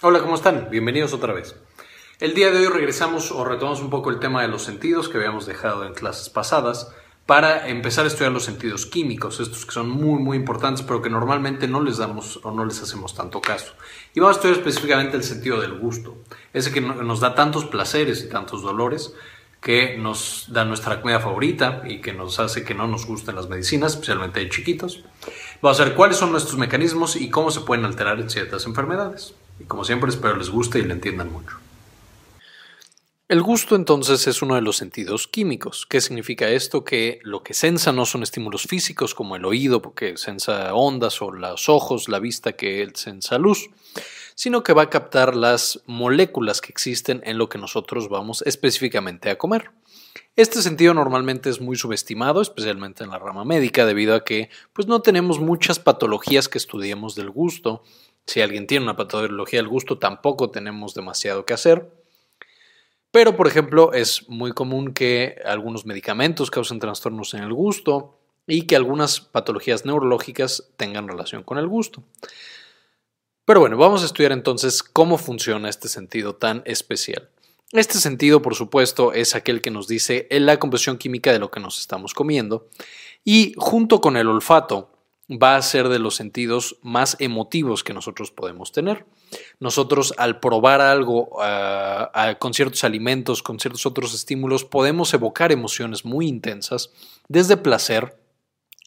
Hola, ¿cómo están? Bienvenidos otra vez. El día de hoy regresamos o retomamos un poco el tema de los sentidos que habíamos dejado en clases pasadas para empezar a estudiar los sentidos químicos, estos que son muy muy importantes pero que normalmente no les damos o no les hacemos tanto caso. Y vamos a estudiar específicamente el sentido del gusto, ese que nos da tantos placeres y tantos dolores que nos da nuestra comida favorita y que nos hace que no nos gusten las medicinas, especialmente de chiquitos. Vamos a ver cuáles son nuestros mecanismos y cómo se pueden alterar ciertas enfermedades. Y como siempre espero les guste y le entiendan mucho. El gusto entonces es uno de los sentidos químicos. ¿Qué significa esto? Que lo que sensa no son estímulos físicos como el oído, porque sensa ondas, o los ojos, la vista que sensa luz, sino que va a captar las moléculas que existen en lo que nosotros vamos específicamente a comer. Este sentido normalmente es muy subestimado, especialmente en la rama médica, debido a que pues, no tenemos muchas patologías que estudiemos del gusto. Si alguien tiene una patología del gusto, tampoco tenemos demasiado que hacer. Pero, por ejemplo, es muy común que algunos medicamentos causen trastornos en el gusto y que algunas patologías neurológicas tengan relación con el gusto. Pero bueno, vamos a estudiar entonces cómo funciona este sentido tan especial. Este sentido, por supuesto, es aquel que nos dice la composición química de lo que nos estamos comiendo y junto con el olfato va a ser de los sentidos más emotivos que nosotros podemos tener. Nosotros al probar algo ah, con ciertos alimentos, con ciertos otros estímulos, podemos evocar emociones muy intensas, desde placer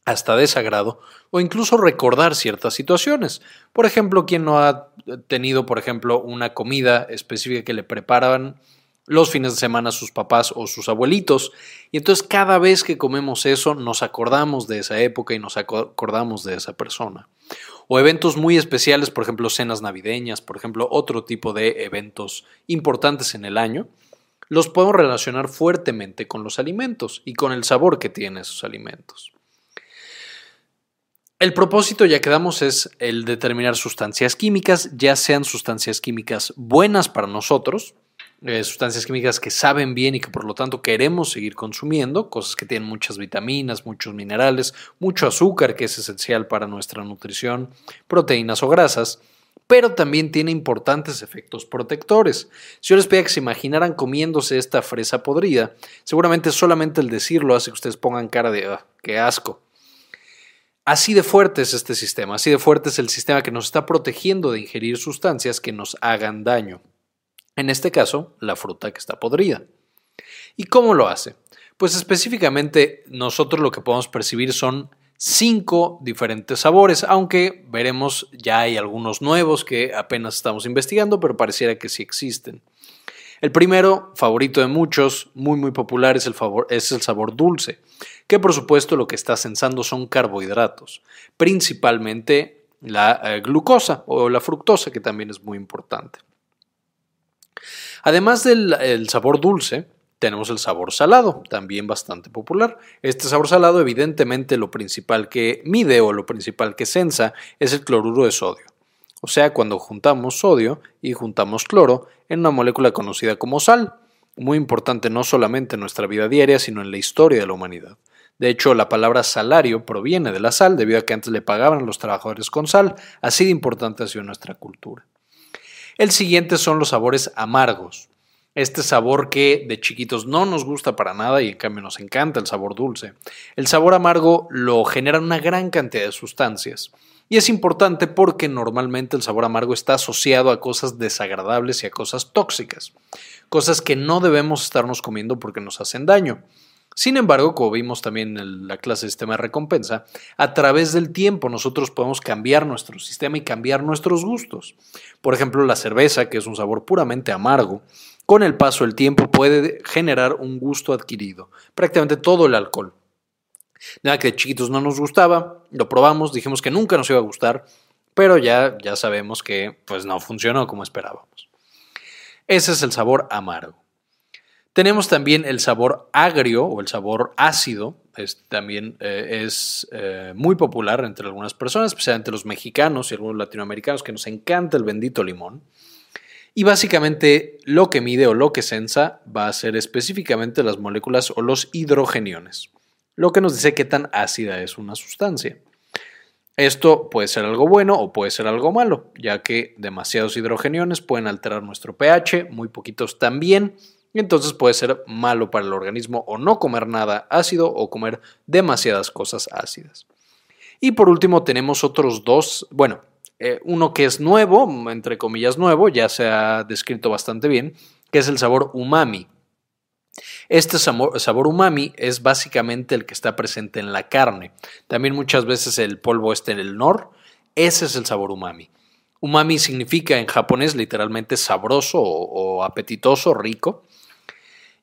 hasta desagrado o incluso recordar ciertas situaciones. Por ejemplo, quien no ha tenido, por ejemplo, una comida específica que le preparaban los fines de semana sus papás o sus abuelitos. Y entonces cada vez que comemos eso nos acordamos de esa época y nos acordamos de esa persona. O eventos muy especiales, por ejemplo, cenas navideñas, por ejemplo, otro tipo de eventos importantes en el año, los podemos relacionar fuertemente con los alimentos y con el sabor que tienen esos alimentos. El propósito, ya quedamos, es el determinar sustancias químicas, ya sean sustancias químicas buenas para nosotros, eh, sustancias químicas que saben bien y que por lo tanto queremos seguir consumiendo, cosas que tienen muchas vitaminas, muchos minerales, mucho azúcar que es esencial para nuestra nutrición, proteínas o grasas, pero también tiene importantes efectos protectores. Si yo les pedía que se imaginaran comiéndose esta fresa podrida, seguramente solamente el decirlo hace que ustedes pongan cara de ah, qué asco. Así de fuerte es este sistema, así de fuerte es el sistema que nos está protegiendo de ingerir sustancias que nos hagan daño. En este caso, la fruta que está podrida. ¿Y cómo lo hace? Pues específicamente nosotros lo que podemos percibir son cinco diferentes sabores, aunque veremos ya hay algunos nuevos que apenas estamos investigando, pero pareciera que sí existen. El primero, favorito de muchos, muy muy popular, es el, sabor dulce, que por supuesto lo que está sensando son carbohidratos, principalmente la eh, glucosa o la fructosa, que también es muy importante. Además del sabor dulce, tenemos el sabor salado, también bastante popular. Este sabor salado, evidentemente, lo principal que mide o lo principal que sensa es el cloruro de sodio. O sea, cuando juntamos sodio y juntamos cloro en una molécula conocida como sal, muy importante no solamente en nuestra vida diaria, sino en la historia de la humanidad. De hecho, la palabra salario proviene de la sal, debido a que antes le pagaban a los trabajadores con sal, así de importante ha sido nuestra cultura. El siguiente son los sabores amargos. Este sabor que de chiquitos no nos gusta para nada y en cambio nos encanta el sabor dulce. El sabor amargo lo genera una gran cantidad de sustancias. Y es importante porque normalmente el sabor amargo está asociado a cosas desagradables y a cosas tóxicas. Cosas que no debemos estarnos comiendo porque nos hacen daño. Sin embargo, como vimos también en la clase de sistema de recompensa, a través del tiempo nosotros podemos cambiar nuestro sistema y cambiar nuestros gustos. Por ejemplo, la cerveza, que es un sabor puramente amargo, con el paso del tiempo puede generar un gusto adquirido. Prácticamente todo el alcohol. Nada que de chiquitos no nos gustaba, lo probamos, dijimos que nunca nos iba a gustar, pero ya, ya sabemos que pues no funcionó como esperábamos. Ese es el sabor amargo. Tenemos también el sabor agrio o el sabor ácido, también eh, es eh, muy popular entre algunas personas, especialmente los mexicanos y algunos latinoamericanos que nos encanta el bendito limón. Y básicamente lo que mide o lo que sensa va a ser específicamente las moléculas o los hidrogeniones, lo que nos dice qué tan ácida es una sustancia. Esto puede ser algo bueno o puede ser algo malo, ya que demasiados hidrogeniones pueden alterar nuestro pH, muy poquitos también, entonces puede ser malo para el organismo o no comer nada ácido o comer demasiadas cosas ácidas. Y por último tenemos otros dos, bueno, eh, uno que es nuevo, entre comillas nuevo, ya se ha descrito bastante bien, que es el sabor umami. Este sabor, umami es básicamente el que está presente en la carne. También muchas veces el polvo está en el nor. Ese es el sabor umami. Umami significa en japonés literalmente sabroso o apetitoso, rico.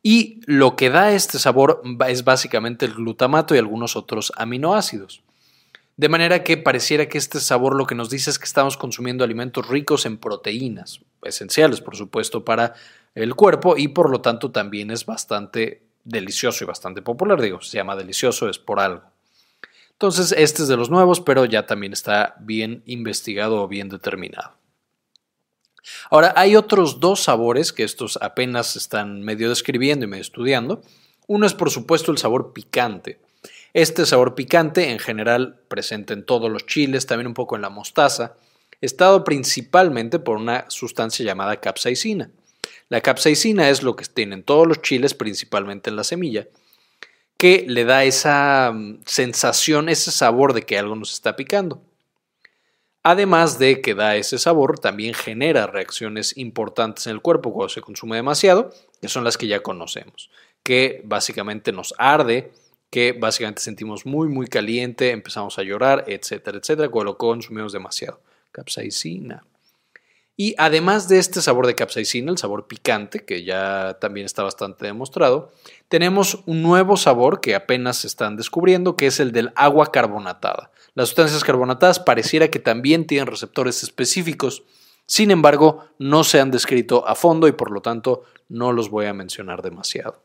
Y lo que da este sabor es básicamente el glutamato y algunos otros aminoácidos. De manera que pareciera que este sabor lo que nos dice es que estamos consumiendo alimentos ricos en proteínas, esenciales por supuesto para el cuerpo y por lo tanto también es bastante delicioso y bastante popular. Digo, se llama delicioso es por algo. Entonces, este es de los nuevos, pero ya también está bien investigado o bien determinado. Ahora, hay otros dos sabores que estos apenas están medio describiendo y medio estudiando. Uno es, por supuesto, el sabor picante. Este sabor picante, en general, presente en todos los chiles, también un poco en la mostaza, está dado principalmente por una sustancia llamada capsaicina. La capsaicina es lo que tienen todos los chiles, principalmente en la semilla, que le da esa mm, sensación, ese sabor de que algo nos está picando. Además de que da ese sabor, también genera reacciones importantes en el cuerpo cuando se consume demasiado, que son las que ya conocemos, que básicamente nos arde, que básicamente sentimos muy, muy caliente, empezamos a llorar, etcétera, etcétera, cuando lo consumimos demasiado. Capsaicina. Y además de este sabor de capsaicina, el sabor picante, que ya también está bastante demostrado, tenemos un nuevo sabor que apenas se están descubriendo, que es el del agua carbonatada. Las sustancias carbonatadas pareciera que también tienen receptores específicos, sin embargo, no se han descrito a fondo y por lo tanto no los voy a mencionar demasiado.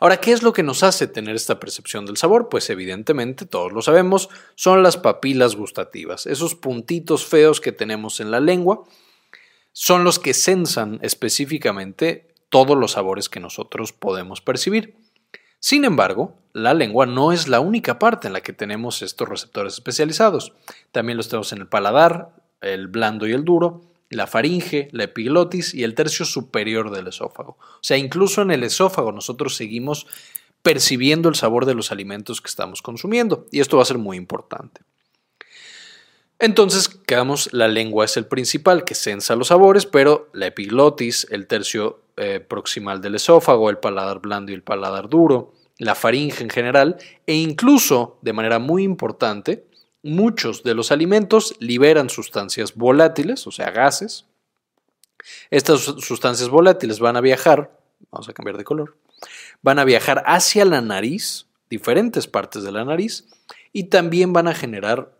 Ahora, ¿qué es lo que nos hace tener esta percepción del sabor? Pues evidentemente, todos lo sabemos, son las papilas gustativas. Esos puntitos feos que tenemos en la lengua son los que sensan específicamente todos los sabores que nosotros podemos percibir. Sin embargo, la lengua no es la única parte en la que tenemos estos receptores especializados. También los tenemos en el paladar, el blando y el duro, la faringe, la epiglotis y el tercio superior del esófago. O sea, incluso en el esófago nosotros seguimos percibiendo el sabor de los alimentos que estamos consumiendo y esto va a ser muy importante. Entonces, quedamos, la lengua es el principal que sensa los sabores, pero la epiglotis, el tercio eh, proximal del esófago, el paladar blando y el paladar duro, la faringe en general, e incluso, de manera muy importante, muchos de los alimentos liberan sustancias volátiles, o sea, gases. Estas sustancias volátiles van a viajar, vamos a cambiar de color, van a viajar hacia la nariz, diferentes partes de la nariz, y también van a generar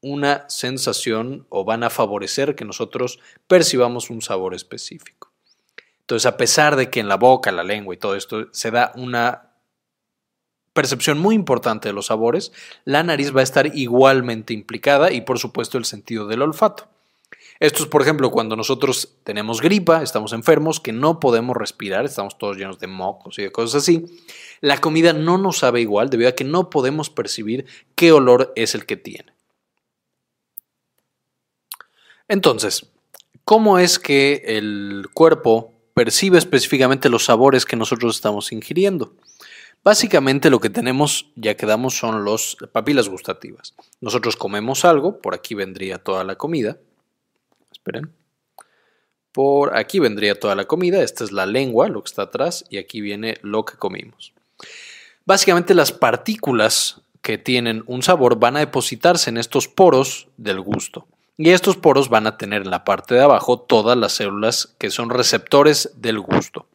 una sensación o van a favorecer que nosotros percibamos un sabor específico. Entonces, a pesar de que en la boca, la lengua y todo esto se da una percepción muy importante de los sabores, la nariz va a estar igualmente implicada y por supuesto el sentido del olfato. Esto es, por ejemplo, cuando nosotros tenemos gripa, estamos enfermos, que no podemos respirar, estamos todos llenos de mocos y de cosas así. La comida no nos sabe igual debido a que no podemos percibir qué olor es el que tiene. Entonces, ¿cómo es que el cuerpo percibe específicamente los sabores que nosotros estamos ingiriendo? Básicamente lo que tenemos, ya quedamos, son las papilas gustativas. Nosotros comemos algo, por aquí vendría toda la comida. Esperen. Por aquí vendría toda la comida, esta es la lengua, lo que está atrás, y aquí viene lo que comimos. Básicamente las partículas que tienen un sabor van a depositarse en estos poros del gusto. Y estos poros van a tener en la parte de abajo todas las células que son receptores del gusto.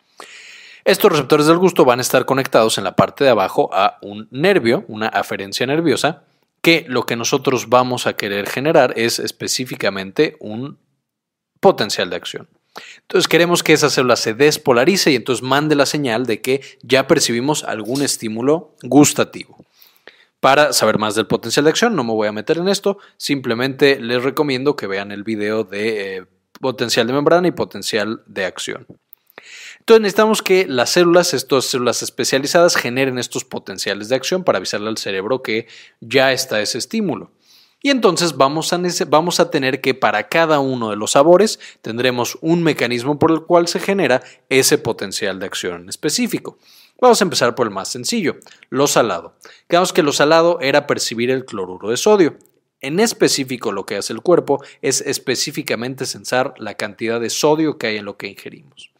Estos receptores del gusto van a estar conectados en la parte de abajo a un nervio, una aferencia nerviosa, que lo que nosotros vamos a querer generar es específicamente un potencial de acción. Entonces queremos que esa célula se despolarice y entonces mande la señal de que ya percibimos algún estímulo gustativo. Para saber más del potencial de acción, no me voy a meter en esto, simplemente les recomiendo que vean el video de eh, potencial de membrana y potencial de acción. Entonces necesitamos que las células, estas células especializadas, generen estos potenciales de acción para avisarle al cerebro que ya está ese estímulo. Y entonces vamos a, vamos a tener que para cada uno de los sabores tendremos un mecanismo por el cual se genera ese potencial de acción en específico. Vamos a empezar por el más sencillo, lo salado. Digamos que lo salado era percibir el cloruro de sodio. En específico lo que hace el cuerpo es específicamente sensar la cantidad de sodio que hay en lo que ingerimos.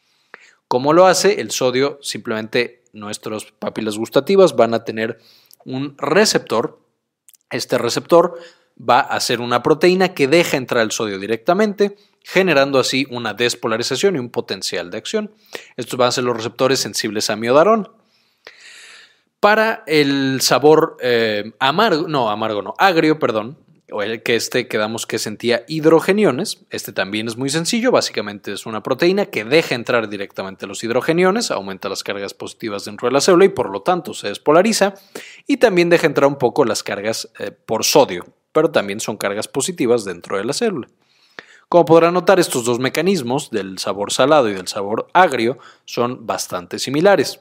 ¿Cómo lo hace? El sodio simplemente nuestras papilas gustativas van a tener un receptor. Este receptor va a ser una proteína que deja entrar el sodio directamente, generando así una despolarización y un potencial de acción. Estos van a ser los receptores sensibles a miodarón. Para el sabor eh, amargo, no, amargo no, agrio, perdón, o el que este quedamos que sentía hidrogeniones. Este también es muy sencillo, básicamente es una proteína que deja entrar directamente los hidrogeniones, aumenta las cargas positivas dentro de la célula y por lo tanto se despolariza y también deja entrar un poco las cargas eh, por sodio, pero también son cargas positivas dentro de la célula. Como podrán notar, estos dos mecanismos del sabor salado y del sabor agrio son bastante similares.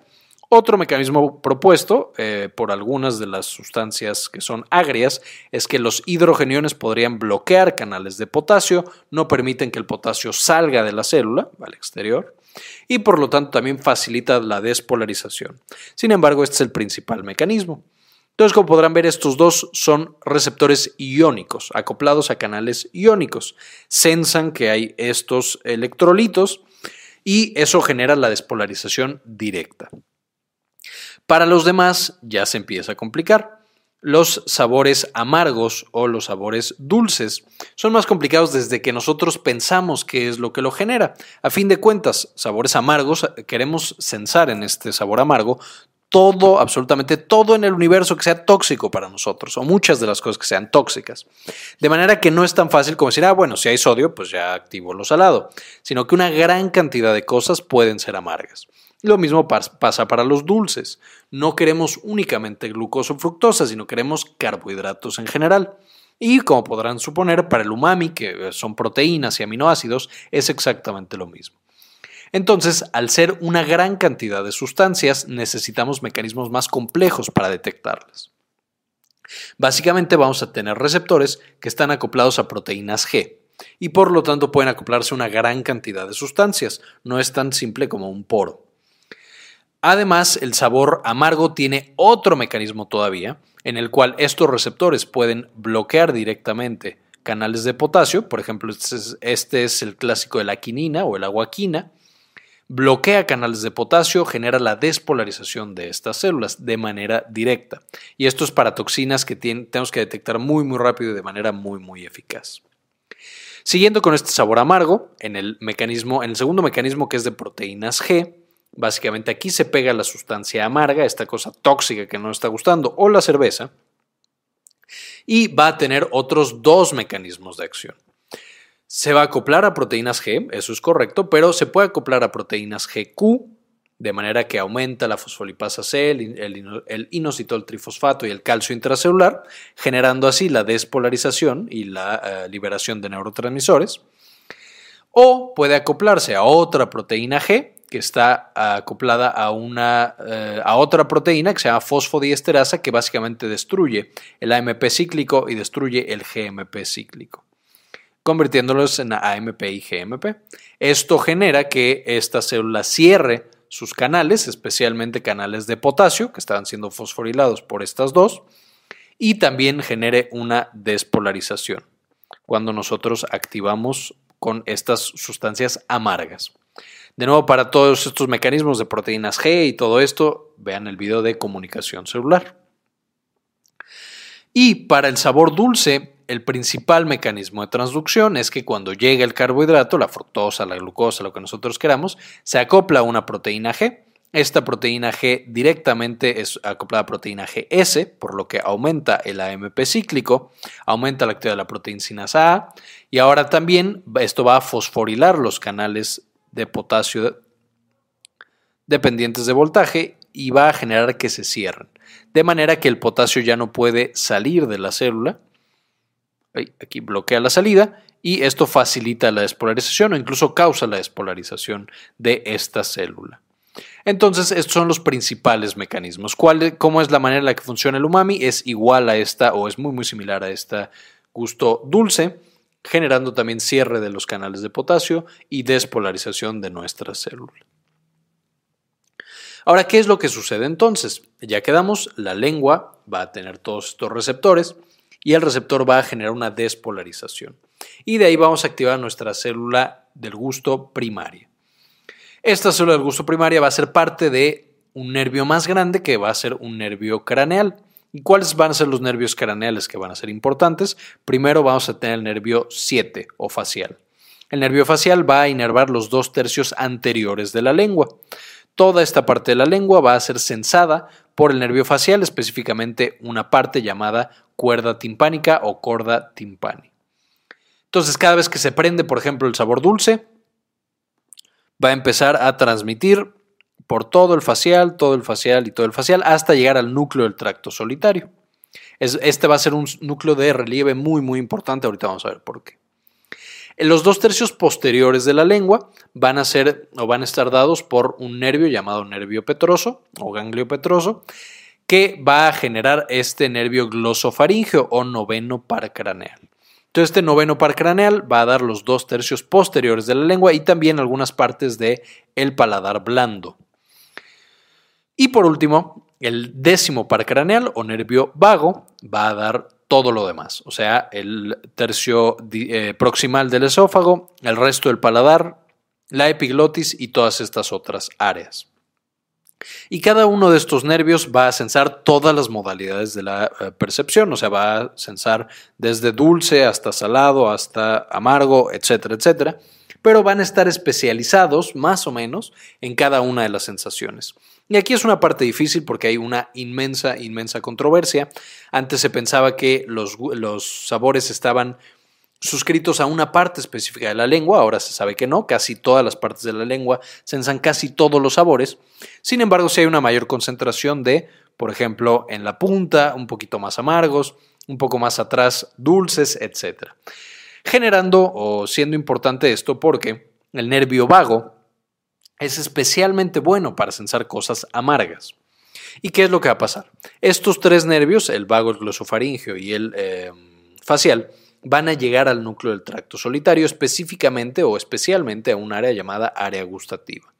Otro mecanismo propuesto eh, por algunas de las sustancias que son agrias es que los hidrogeniones podrían bloquear canales de potasio, no permiten que el potasio salga de la célula al exterior y por lo tanto también facilita la despolarización. Sin embargo, este es el principal mecanismo. Entonces, como podrán ver, estos dos son receptores iónicos, acoplados a canales iónicos. Sensan que hay estos electrolitos y eso genera la despolarización directa. Para los demás ya se empieza a complicar. Los sabores amargos o los sabores dulces son más complicados desde que nosotros pensamos qué es lo que lo genera. A fin de cuentas, sabores amargos, queremos censar en este sabor amargo todo, absolutamente todo en el universo que sea tóxico para nosotros, o muchas de las cosas que sean tóxicas. De manera que no es tan fácil como decir, ah, bueno, si hay sodio, pues ya activo lo salado, sino que una gran cantidad de cosas pueden ser amargas. Lo mismo pasa para los dulces. No queremos únicamente glucosa o fructosa, sino queremos carbohidratos en general. Y como podrán suponer, para el umami, que son proteínas y aminoácidos, es exactamente lo mismo. Entonces, al ser una gran cantidad de sustancias, necesitamos mecanismos más complejos para detectarlas. Básicamente vamos a tener receptores que están acoplados a proteínas G y por lo tanto pueden acoplarse a una gran cantidad de sustancias. No es tan simple como un poro. Además, el sabor amargo tiene otro mecanismo todavía, en el cual estos receptores pueden bloquear directamente canales de potasio, por ejemplo, este es, este el clásico de la quinina o el aguaquina, bloquea canales de potasio, genera la despolarización de estas células de manera directa. Y esto es para toxinas que tenemos que detectar muy muy rápido y de manera muy muy eficaz. Siguiendo con este sabor amargo, en el mecanismo, en el segundo mecanismo que es de proteínas G, básicamente aquí se pega la sustancia amarga, esta cosa tóxica que no está gustando, o la cerveza, y va a tener otros dos mecanismos de acción. Se va a acoplar a proteínas G, eso es correcto, pero se puede acoplar a proteínas GQ, de manera que aumenta la fosfolipasa C, el, inositol trifosfato y el calcio intracelular, generando así la despolarización y la eh, liberación de neurotransmisores. O puede acoplarse a otra proteína G, que está acoplada a, una, eh, a otra proteína que se llama fosfodiesterasa, que básicamente destruye el AMP cíclico y destruye el GMP cíclico convirtiéndolos en AMP y GMP. Esto genera que esta célula cierre sus canales, especialmente canales de potasio, que estaban siendo fosforilados por estas dos, y también genere una despolarización cuando nosotros activamos con estas sustancias amargas. De nuevo, para todos estos mecanismos de proteínas G y todo esto, vean el video de comunicación celular. Y para el sabor dulce, el principal mecanismo de transducción es que cuando llega el carbohidrato, la fructosa, la glucosa, lo que nosotros queramos, se acopla a una proteína G. Esta proteína G directamente es acoplada a proteína GS, por lo que aumenta el AMP cíclico, aumenta la actividad de la proteína sinasa A y ahora también esto va a fosforilar los canales de potasio dependientes de voltaje y va a generar que se cierren, de manera que el potasio ya no puede salir de la célula aquí bloquea la salida y esto facilita la despolarización o incluso causa la despolarización de esta célula. Entonces, estos son los principales mecanismos. ¿Cuál, ¿Cómo es la manera en la que funciona el umami? Es igual a esta o es muy muy similar a este gusto dulce, generando también cierre de los canales de potasio y despolarización de nuestra célula. Ahora, ¿qué es lo que sucede entonces? Ya quedamos, la lengua va a tener todos estos receptores y el receptor va a generar una despolarización. Y de ahí vamos a activar nuestra célula del gusto primaria. Esta célula del gusto primaria va a ser parte de un nervio más grande que va a ser un nervio craneal. ¿Y cuáles van a ser los nervios craneales que van a ser importantes? Primero vamos a tener el nervio 7 o facial. El nervio facial va a inervar los dos tercios anteriores de la lengua. Toda esta parte de la lengua va a ser sensada por el nervio facial, específicamente una parte llamada cuerda timpánica o corda timpani. Entonces, cada vez que se prende, por ejemplo, el sabor dulce, va a empezar a transmitir por todo el facial, todo el facial y todo el facial, hasta llegar al núcleo del tracto solitario. este va a ser un núcleo de relieve muy, muy importante. Ahorita vamos a ver por qué. Los dos tercios posteriores de la lengua van a ser o van a estar dados por un nervio llamado nervio petroso o ganglio petroso que va a generar este nervio glosofaringeo o noveno par craneal. Entonces este noveno par craneal va a dar los dos tercios posteriores de la lengua y también algunas partes del el paladar blando. Y por último, el décimo par craneal o nervio vago va a dar todo lo demás, o sea, el tercio eh, proximal del esófago, el resto del paladar, la epiglotis y todas estas otras áreas. Y cada uno de estos nervios va a sensar todas las modalidades de la eh, percepción, o sea, va a sensar desde dulce hasta salado, hasta amargo, etcétera, etcétera, pero van a estar especializados más o menos en cada una de las sensaciones. Y aquí es una parte difícil porque hay una inmensa, inmensa controversia. Antes se pensaba que los, los sabores estaban suscritos a una parte específica de la lengua, ahora se sabe que no, casi todas las partes de la lengua sensan casi todos los sabores, sin embargo si hay una mayor concentración de, por ejemplo, en la punta, un poquito más amargos, un poco más atrás, dulces, etc. Generando o siendo importante esto porque el nervio vago es especialmente bueno para sensar cosas amargas. ¿Y qué es lo que va a pasar? Estos tres nervios, el vago, el glosofaringeo y el eh, facial, van a llegar al núcleo del tracto solitario, específicamente o especialmente a un área llamada área gustativa.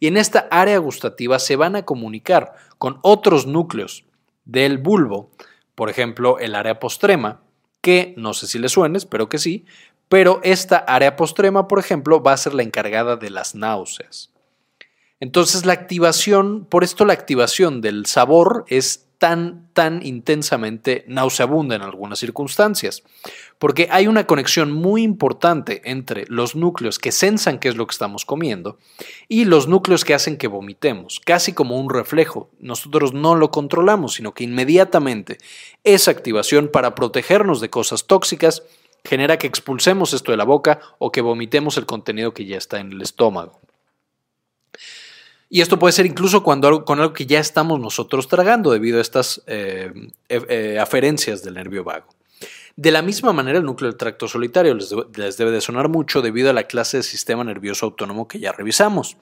Y en esta área gustativa se van a comunicar con otros núcleos del bulbo, por ejemplo, el área postrema, que no sé si le suene, espero que sí, pero esta área postrema, por ejemplo, va a ser la encargada de las náuseas. Entonces la activación, por esto la activación del sabor es tan, tan intensamente nauseabunda en algunas circunstancias, porque hay una conexión muy importante entre los núcleos que sensan qué es lo que estamos comiendo y los núcleos que hacen que vomitemos, casi como un reflejo. Nosotros no lo controlamos, sino que inmediatamente esa activación para protegernos de cosas tóxicas genera que expulsemos esto de la boca o que vomitemos el contenido que ya está en el estómago. Y esto puede ser incluso cuando, con algo que ya estamos nosotros tragando debido a estas eh, e, eh, aferencias del nervio vago. De la misma manera, el núcleo del tracto solitario les, debe de sonar mucho debido a la clase de sistema nervioso autónomo que ya revisamos.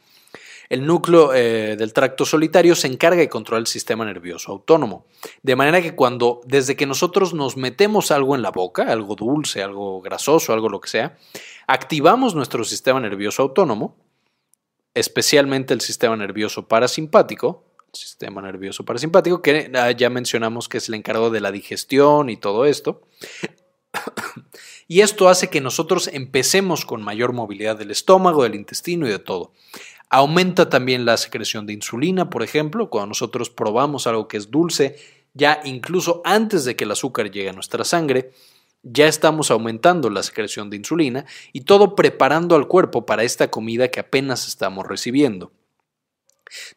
El núcleo eh, del tracto solitario se encarga de controlar el sistema nervioso autónomo. De manera que cuando, desde que nosotros nos metemos algo en la boca, algo dulce, algo grasoso, algo lo que sea, activamos nuestro sistema nervioso autónomo, especialmente el sistema nervioso parasimpático, sistema nervioso parasimpático, que ah, ya mencionamos que es el encargado de la digestión y todo esto. y esto hace que nosotros empecemos con mayor movilidad del estómago, del intestino y de todo. Aumenta también la secreción de insulina, por ejemplo, cuando nosotros probamos algo que es dulce, ya incluso antes de que el azúcar llegue a nuestra sangre, ya estamos aumentando la secreción de insulina y todo preparando al cuerpo para esta comida que apenas estamos recibiendo.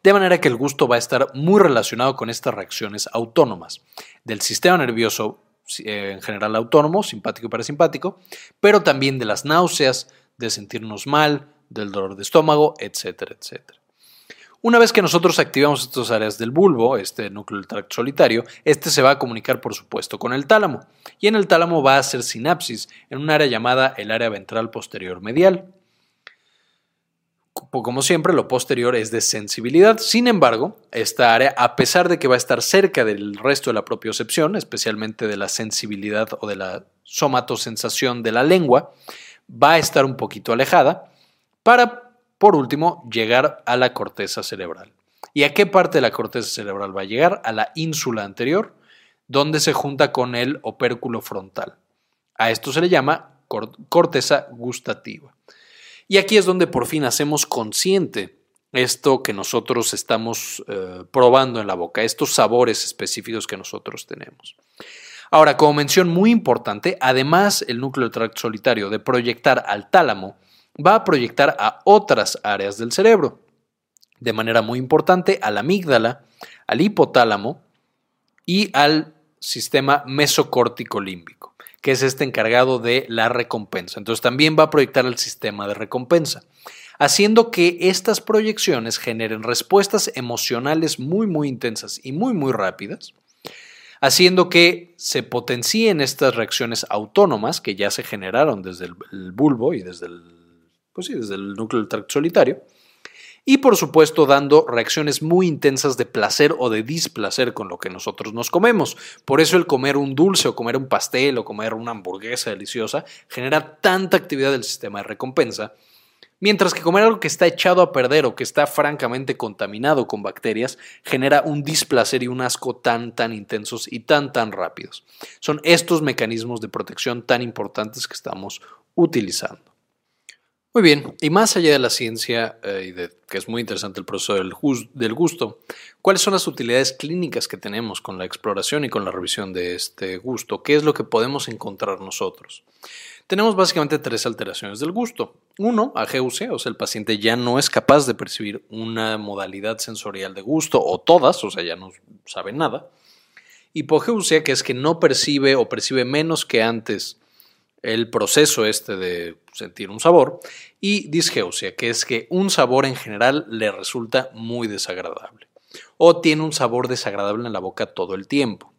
De manera que el gusto va a estar muy relacionado con estas reacciones autónomas del sistema nervioso eh, en general autónomo, simpático y parasimpático, pero también de las náuseas, de sentirnos mal, del dolor de estómago, etcétera, etcétera. Una vez que nosotros activamos estas áreas del bulbo, este núcleo del tracto solitario, este se va a comunicar, por supuesto, con el tálamo. Y en el tálamo va a hacer sinapsis en un área llamada el área ventral posterior medial. Como siempre, lo posterior es de sensibilidad. Sin embargo, esta área, a pesar de que va a estar cerca del resto de la propiocepción, especialmente de la sensibilidad o de la somatosensación de la lengua, va a estar un poquito alejada para por último, llegar a la corteza cerebral. ¿Y a qué parte de la corteza cerebral va a llegar? A la ínsula anterior, donde se junta con el opérculo frontal. A esto se le llama corteza gustativa. Y aquí es donde por fin hacemos consciente esto que nosotros estamos eh, probando en la boca, estos sabores específicos que nosotros tenemos. Ahora, como mención muy importante, además el núcleo del tracto solitario de proyectar al tálamo, va a proyectar a otras áreas del cerebro, de manera muy importante a la amígdala, al hipotálamo y al sistema mesocórtico límbico, que es este encargado de la recompensa. Entonces también va a proyectar al sistema de recompensa, haciendo que estas proyecciones generen respuestas emocionales muy muy intensas y muy muy rápidas, haciendo que se potencien estas reacciones autónomas que ya se generaron desde el bulbo y desde el pues sí, desde el núcleo del tracto solitario, y por supuesto dando reacciones muy intensas de placer o de displacer con lo que nosotros nos comemos. Por eso el comer un dulce o comer un pastel o comer una hamburguesa deliciosa genera tanta actividad del sistema de recompensa, mientras que comer algo que está echado a perder o que está francamente contaminado con bacterias genera un displacer y un asco tan tan intensos y tan tan rápidos. Son estos mecanismos de protección tan importantes que estamos utilizando. Muy bien, y más allá de la ciencia, eh, y de que es muy interesante el proceso del, gusto, ¿cuáles son las utilidades clínicas que tenemos con la exploración y con la revisión de este gusto? ¿Qué es lo que podemos encontrar nosotros? Tenemos básicamente tres alteraciones del gusto. Uno, ageusia, o sea, el paciente ya no es capaz de percibir una modalidad sensorial de gusto, o todas, o sea, ya no sabe nada. Hipogeusia, que es que no percibe o percibe menos que antes el proceso este de sentir un sabor, y disgeusia, que es que un sabor en general le resulta muy desagradable o tiene un sabor desagradable en la boca todo el tiempo.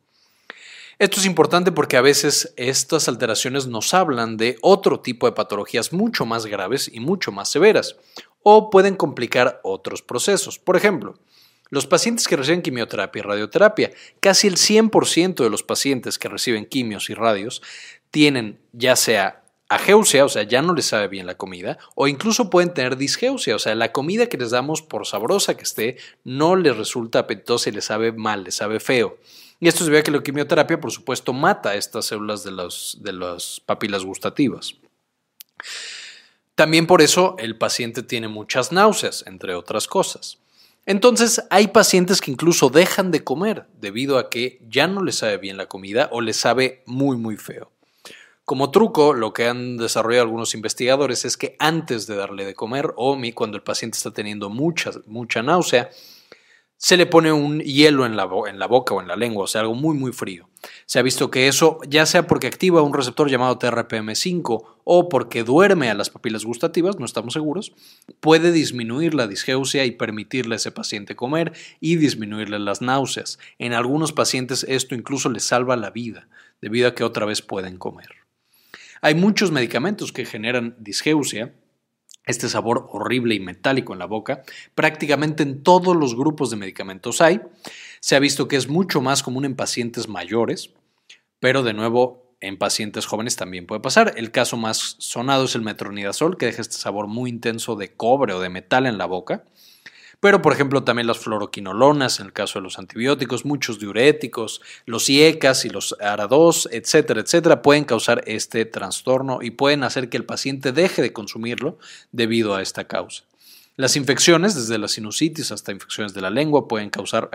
Esto es importante porque a veces estas alteraciones nos hablan de otro tipo de patologías mucho más graves y mucho más severas, o pueden complicar otros procesos. Por ejemplo, los pacientes que reciben quimioterapia y radioterapia, casi el 100% de los pacientes que reciben quimios y radios tienen ya sea ageusia, o sea, ya no les sabe bien la comida, o incluso pueden tener disgeusia, o sea, la comida que les damos, por sabrosa que esté, no les resulta apetitosa y les sabe mal, les sabe feo. Y esto se ve que la quimioterapia, por supuesto, mata estas células de, los, de las papilas gustativas. También por eso el paciente tiene muchas náuseas, entre otras cosas. Entonces hay pacientes que incluso dejan de comer debido a que ya no les sabe bien la comida o les sabe muy muy feo. Como truco, lo que han desarrollado algunos investigadores es que antes de darle de comer o cuando el paciente está teniendo mucha, mucha náusea, se le pone un hielo en la, en la boca o en la lengua, o sea, algo muy, muy frío. Se ha visto que eso, ya sea porque activa un receptor llamado TRPM5 o porque duerme a las papilas gustativas, no estamos seguros, puede disminuir la disgeusia y permitirle a ese paciente comer y disminuirle las náuseas. En algunos pacientes esto incluso les salva la vida, debido a que otra vez pueden comer. Hay muchos medicamentos que generan disgeusia, este sabor horrible y metálico en la boca. Prácticamente en todos los grupos de medicamentos hay. Se ha visto que es mucho más común en pacientes mayores, pero de nuevo en pacientes jóvenes también puede pasar. El caso más sonado es el metronidazol, que deja este sabor muy intenso de cobre o de metal en la boca. Pero, por ejemplo, también las fluoroquinolonas, en el caso de los antibióticos, muchos diuréticos, los IECAS y los ARA2, etcétera, etcétera, pueden causar este trastorno y pueden hacer que el paciente deje de consumirlo debido a esta causa. Las infecciones, desde la sinusitis hasta infecciones de la lengua, pueden causar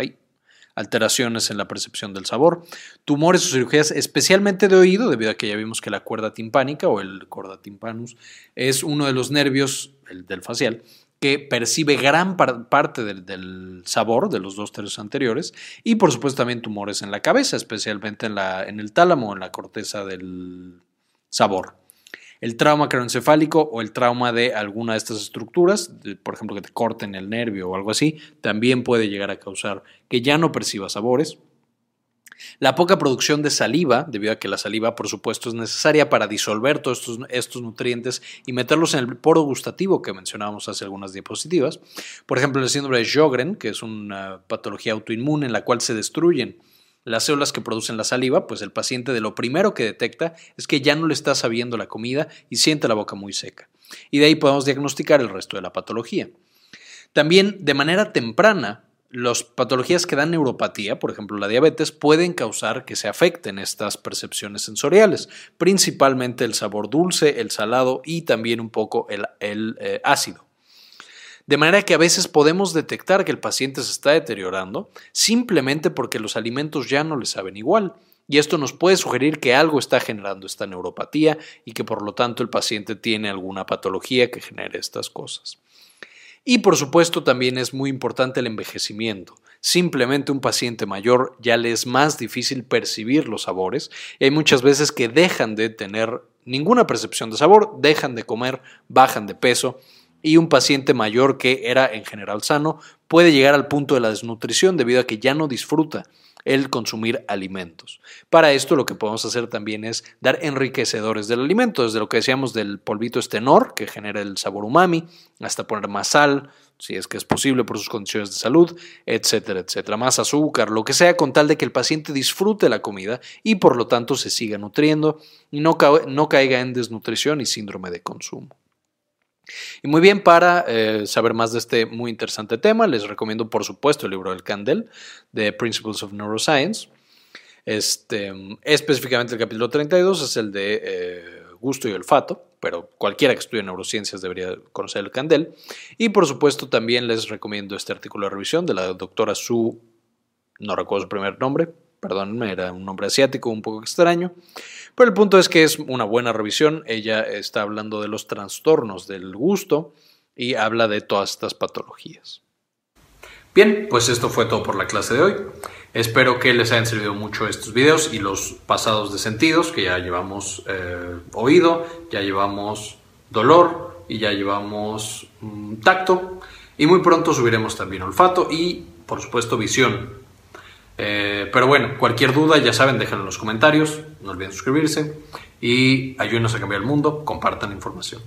alteraciones en la percepción del sabor, tumores o cirugías especialmente de oído, debido a que ya vimos que la cuerda timpánica o el corda timpanus es uno de los nervios el del facial que percibe gran parte del, sabor de los dos tercios anteriores y por supuesto también tumores en la cabeza, especialmente en, la, en el tálamo, en la corteza del sabor. El trauma craneoencefálico o el trauma de alguna de estas estructuras, por ejemplo que te corten el nervio o algo así, también puede llegar a causar que ya no percibas sabores. La poca producción de saliva, debido a que la saliva, por supuesto, es necesaria para disolver todos estos, nutrientes y meterlos en el poro gustativo que mencionábamos hace algunas diapositivas. Por ejemplo, el síndrome de Sjögren, que es una patología autoinmune en la cual se destruyen las células que producen la saliva, pues el paciente de lo primero que detecta es que ya no le está sabiendo la comida y siente la boca muy seca. Y de ahí podemos diagnosticar el resto de la patología. También de manera temprana, las patologías que dan neuropatía, por ejemplo la diabetes, pueden causar que se afecten estas percepciones sensoriales, principalmente el sabor dulce, el salado y también un poco el, eh, ácido. De manera que a veces podemos detectar que el paciente se está deteriorando simplemente porque los alimentos ya no le saben igual. Y esto nos puede sugerir que algo está generando esta neuropatía y que por lo tanto el paciente tiene alguna patología que genere estas cosas. Y por supuesto también es muy importante el envejecimiento. Simplemente un paciente mayor ya le es más difícil percibir los sabores y hay muchas veces que dejan de tener ninguna percepción de sabor, dejan de comer, bajan de peso y un paciente mayor que era en general sano puede llegar al punto de la desnutrición debido a que ya no disfruta el consumir alimentos. Para esto lo que podemos hacer también es dar enriquecedores del alimento, desde lo que decíamos del polvito estenor, que genera el sabor umami, hasta poner más sal, si es que es posible por sus condiciones de salud, etcétera, etcétera, más azúcar, lo que sea, con tal de que el paciente disfrute la comida y por lo tanto se siga nutriendo y no, no caiga en desnutrición y síndrome de consumo. Y muy bien, para eh, saber más de este muy interesante tema, les recomiendo por supuesto el libro del Candel, de Principles of Neuroscience. Este, específicamente el capítulo 32 es el de eh, gusto y olfato, pero cualquiera que estudie neurociencias debería conocer el Candel. Y por supuesto también les recomiendo este artículo de revisión de la doctora Su, no recuerdo su primer nombre, perdónenme, era un nombre asiático un poco extraño, pero el punto es que es una buena revisión. Ella está hablando de los trastornos del gusto y habla de todas estas patologías. Bien, pues esto fue todo por la clase de hoy. Espero que les hayan servido mucho estos videos y los pasados de sentidos que ya llevamos eh, oído, ya llevamos dolor y ya llevamos mm, tacto. Y muy pronto subiremos también olfato y, por supuesto, visión eh, pero bueno, cualquier duda, ya saben, déjenlo en los comentarios. No olviden suscribirse y ayúdenos a cambiar el mundo. Compartan información.